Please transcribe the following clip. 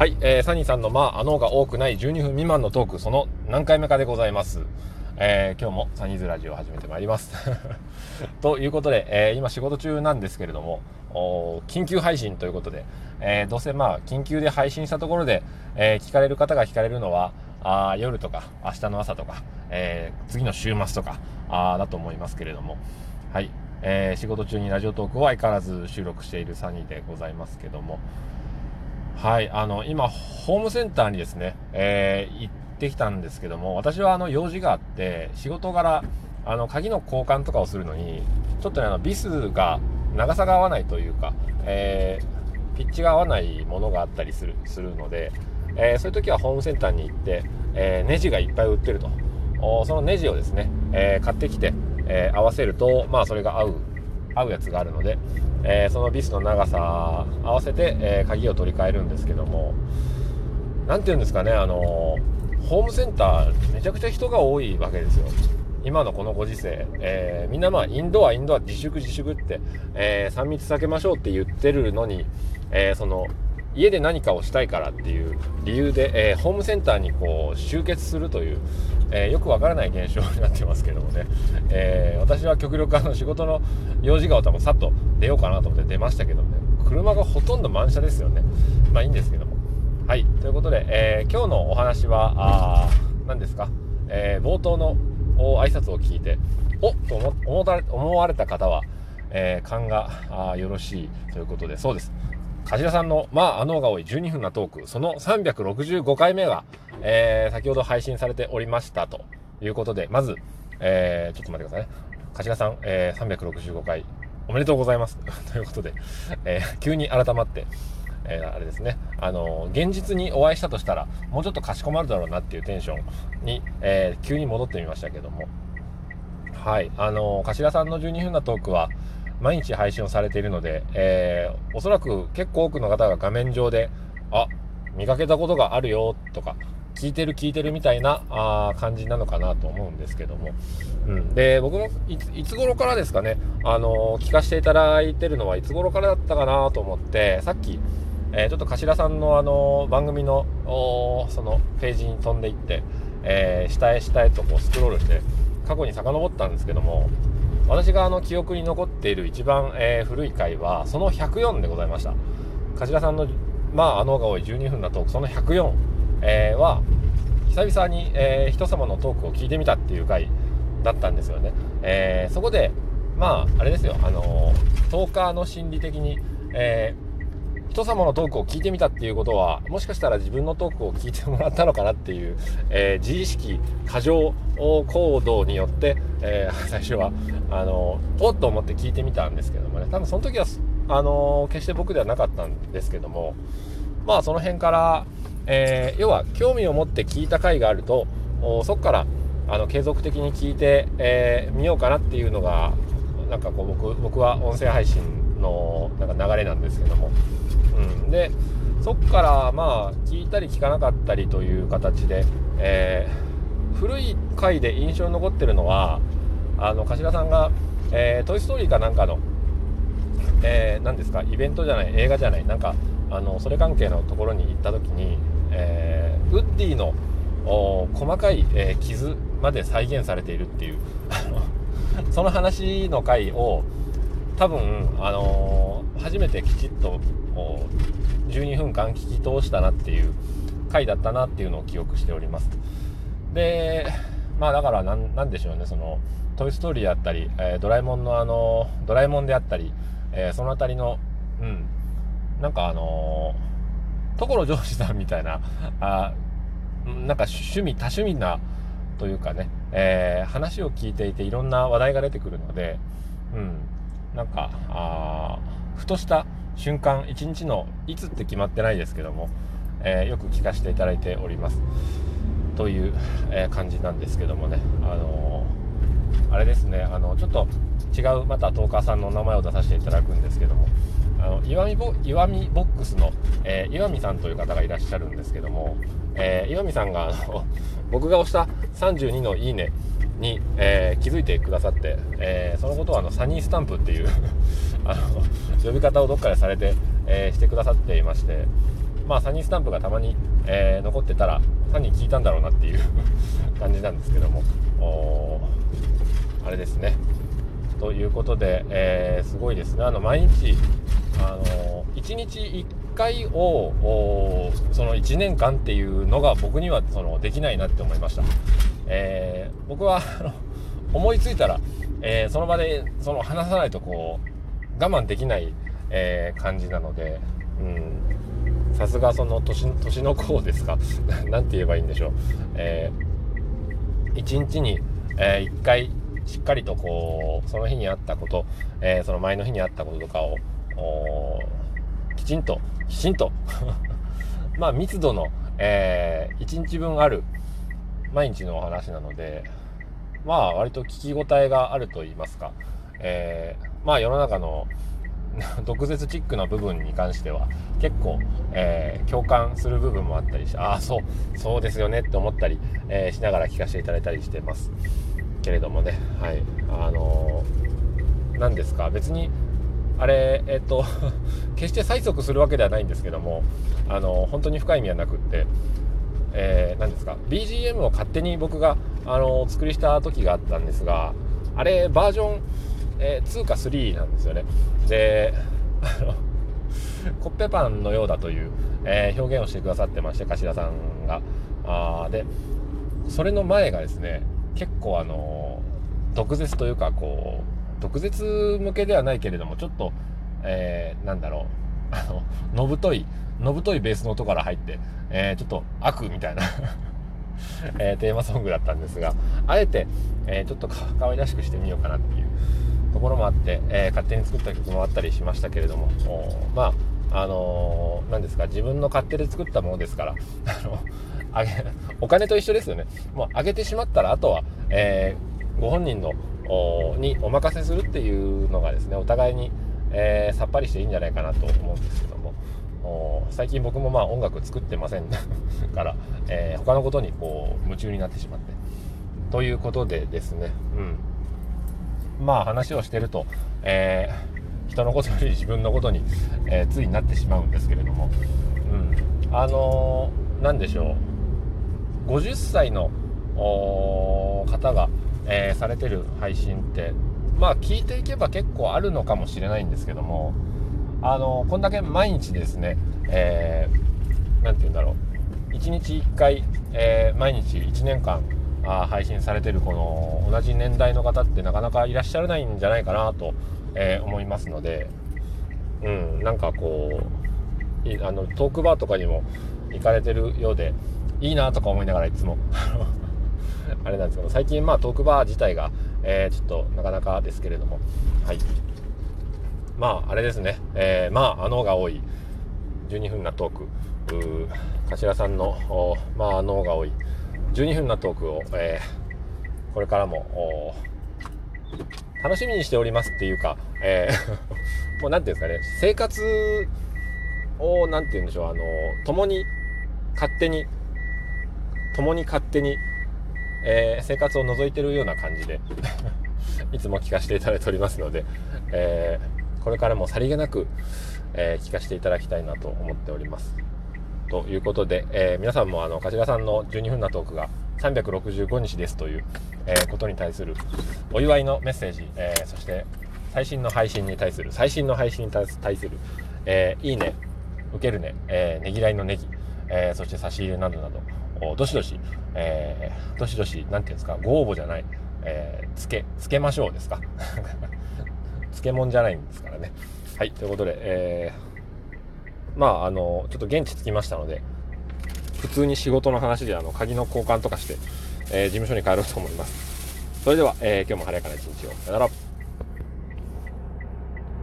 はい、えー、サニーさんのまあ、あのが多くない12分未満のトーク、その何回目かでございます。えー、今日もサニーズラジオを始めてまいります。ということで、えー、今仕事中なんですけれども、緊急配信ということで、えー、どうせまあ、緊急で配信したところで、え聞かれる方が聞かれるのは、あ夜とか、明日の朝とか、え次の週末とか、あだと思いますけれども、はい、え仕事中にラジオトークを相変わらず収録しているサニーでございますけども、はい、あの、今、ホームセンターにですね、えー、行ってきたんですけども、私はあの、用事があって、仕事柄、あの、鍵の交換とかをするのに、ちょっとね、あの、ビスが、長さが合わないというか、えー、ピッチが合わないものがあったりする、するので、えー、そういう時はホームセンターに行って、えー、ネジがいっぱい売ってると。そのネジをですね、え、買ってきて、え合わせると、まあ、それが合う、合うやつがあるので、えー、そのビスの長さ合わせて、えー、鍵を取り替えるんですけども何て言うんですかねあのホームセンターめちゃくちゃ人が多いわけですよ。今のこのご時世、えー、みんなまあインドアインドア自粛自粛って、え3密避けましょうって言ってるのに、えその家で何かをしたいからっていう理由で、えー、ホームセンターにこう集結するという、えー、よくわからない現象になってますけどもね、えー、私は極力あの仕事の用事が多分さっと出ようかなと思って出ましたけどね。車がほとんど満車ですよね。まあいいんですけども。はい。ということで、え今日のお話はあ何ですか、え冒頭の挨拶を聞いておっと思われた方は、え勘がよろしいということで。そうです。柏さんの、まあ、あのが多い12分なトーク、その365回目が、えー、先ほど配信されておりましたということで、まず、えー、ちょっと待ってくださいね。柏さん、えー、365回、おめでとうございます。ということで、えー、急に改まって、えー、あれですね、あの、現実にお会いしたとしたら、もうちょっとかしこまるだろうなっていうテンションに、えー、急に戻ってみましたけども、はい、あのー、柏さんの12分なトークは、毎日配信をされているので、えー、おそらく結構多くの方が画面上で、あ、見かけたことがあるよとか、聞いてる聞いてるみたいなあ感じなのかなと思うんですけども、うん、で僕もいつ頃からですかね、あのー、聞かせていただいてるのはいつ頃からだったかなと思ってさっき、えー、ちょっと頭さんの、あの、番組のそのページに飛んでいって、え下へ下へとこうスクロールして過去に遡ったんですけども私があの記憶に残っている一番、えー、古い回はその104でございました。頭さんのまああのが多い12分なトークその104、えー、は久々に、えー、人様のトークを聞いてみたっていう回だったんですよね、えー、そこでまああれですよあのトーカーの心理的に、えー人様のトークを聞いてみたっていうことはもしかしたら自分のトークを聞いてもらったのかなっていう、えー、自意識過剰行動によって、えー、最初はあのおっと思って聞いてみたんですけどもね。多分その時はあの決して僕ではなかったんですけどもまあその辺から、えー、要は興味を持って聞いた回があるとそこからあの継続的に聞いてみ、えー、ようかなっていうのがなんかこう僕僕は音声配信のなんか流れなんですけども。うん、でそっからまあ聞いたり聞かなかったりという形で、えー、古い回で印象に残ってるのはあの頭さんが「えー、トイ・ストーリー」かなんかの、えー、何ですかイベントじゃない映画じゃないなんかあのそれ関係のところに行った時に、えー、ウッディの細かい、え、傷まで再現されているっていうその話の回を多分、あのー、初めてきちっと12分間聞き通したなっていう回だったなっていうのを記憶しております。で、まあだからなんでしょうね、その、トイ・ストーリーだったり、えー、ドラえもんのあの、ドラえもんであったり、えー、その辺りの、うん、なんかあのー、所ジョージさんみたいな、あなんか趣味、多趣味なというかね、えー、話を聞いていていろんな話題が出てくるので、うん、なんか、あふとした瞬間一日のいつって決まってないですけども、えー、よく聞かせていただいております。という、えー、感じなんですけどもね。あのー、あれですね。あのちょっと違うまたトーカーさんの名前を出させていただくんですけどもあの岩見ボ岩見ボックスの、えー、岩見さんという方がいらっしゃるんですけども、えー、岩見さんがあの僕が押した32の「いいね」に、えー、気づいてくださって、えー、そのことはあのサニースタンプっていう あの呼び方をどっかでされて、えー、してくださっていましてまあサニースタンプがたまに、え、残ってたら単に聞いたんだろうなっていう 感じなんですけどもあれですね。ということで、え、すごいですね。あの毎日あの1日1回をその1年間っていうのが僕にはそのできないなって思いました、えー、僕は思いついたら、えー、その場でその話さないとこう我慢できない、えー、感じなので、うん、さすがその年年の子ですか？何て言えばいいんでしょう、えー、1日に、え1回しっかりとこうその日にあったこと、えその前の日にあったこととかをきちんときちんと まあ密度の、えー、1日分ある毎日のお話なのでまあ割と聞き応えがあると言いますか、えー、まあ世の中の 毒舌チックな部分に関しては結構、えー、共感する部分もあったりしてああそうそうですよねって思ったり、えー、しながら聞かせていただいたりしてます。けれどもねはい。あの何ですか？別にあれ、えっと、決して催促するわけではないんですけども、あの、本当に深い意味はなくって、えー、何ですか、BGM を勝手に僕が、あの、作りした時があったんですが、あれ、バージョン、えー、2か3なんですよね。で、コッペパンのようだという、えー、表現をしてくださってまして、頭さんが。あで、それの前がですね、結構あの、毒舌というか、こう、毒舌向けではないけれども、ちょっと、えー、なんだろう、あの、のぶとい、のぶといベースの音から入って、えー、ちょっと悪みたいな えー、テーマソングだったんですが、あえて、えー、ちょっとか可愛らしくしてみようかなっていうところもあって、え、勝手に作った曲もあったりしましたけれども、まあ、あのー、ですか、自分の勝手で作ったものですから、あの、あげ、お金と一緒ですよね。もうあげてしまったら、あとは、え、ご本人のにお任せするっていうのがですねお互いに、えー、さっぱりしていいんじゃないかなと思うんですけども。最近僕もまあ音楽作ってませんから、えー、他のことにこう夢中になってしまって。ということでですね。うん。まあ話をしてると、えー、人のことより自分のことに、えついになってしまうんですけれども、うん、あの何でしょう。50歳の方がえー、されてる配信ってまあ聞いていけば結構あるのかもしれないんですけどもあのこんだけ毎日ですね何、えー、て言うんだろう。1日1回、えー、毎日1年間あ配信されてるこの同じ年代の方ってなかなかいらっしゃらないんじゃないかなと、えー、思いますのでうんなんかこうあのトークバーとかにも行かれてるようでいいなとか思いながらいつも。あれなんですけど最近まあトークバー自体が、えー、ちょっとなかなかですけれども。はい。まああれですね、えー、まああのが多い。12分なトーク。う頭さんのまああのが多い。12分なトークを、えー、これからも楽しみにしておりますっていうか、えー、もう何て言うんですかね。生活を何て言うんでしょう。あの共に勝手に共に勝手にえー、生活を覗いてるような感じで いつも聞かせていただいておりますので、えー、これからもさりげなく、えー、聞かせていただきたいなと思っております。ということで、え皆さんもあの頭さんの12分なトークが365日ですという、えことに対するお祝いのメッセージ、えそして最新の配信に対する最新の配信に対する、えいいね受けるね、えねぎらいのネギ、えそして差し入れなどなどどしどし、えー、どしどし、なんていうんですか、ご応募じゃない、えー、つけ、つけましょうですか。漬物じゃないんですからね。はい、ということで、えー、まあ、あの、ちょっと現地着きましたので、普通に仕事の話で、あの、鍵の交換とかして、えー、事務所に帰ろうと思います。それでは、えー、今日も晴れやかな一日を。さよなら。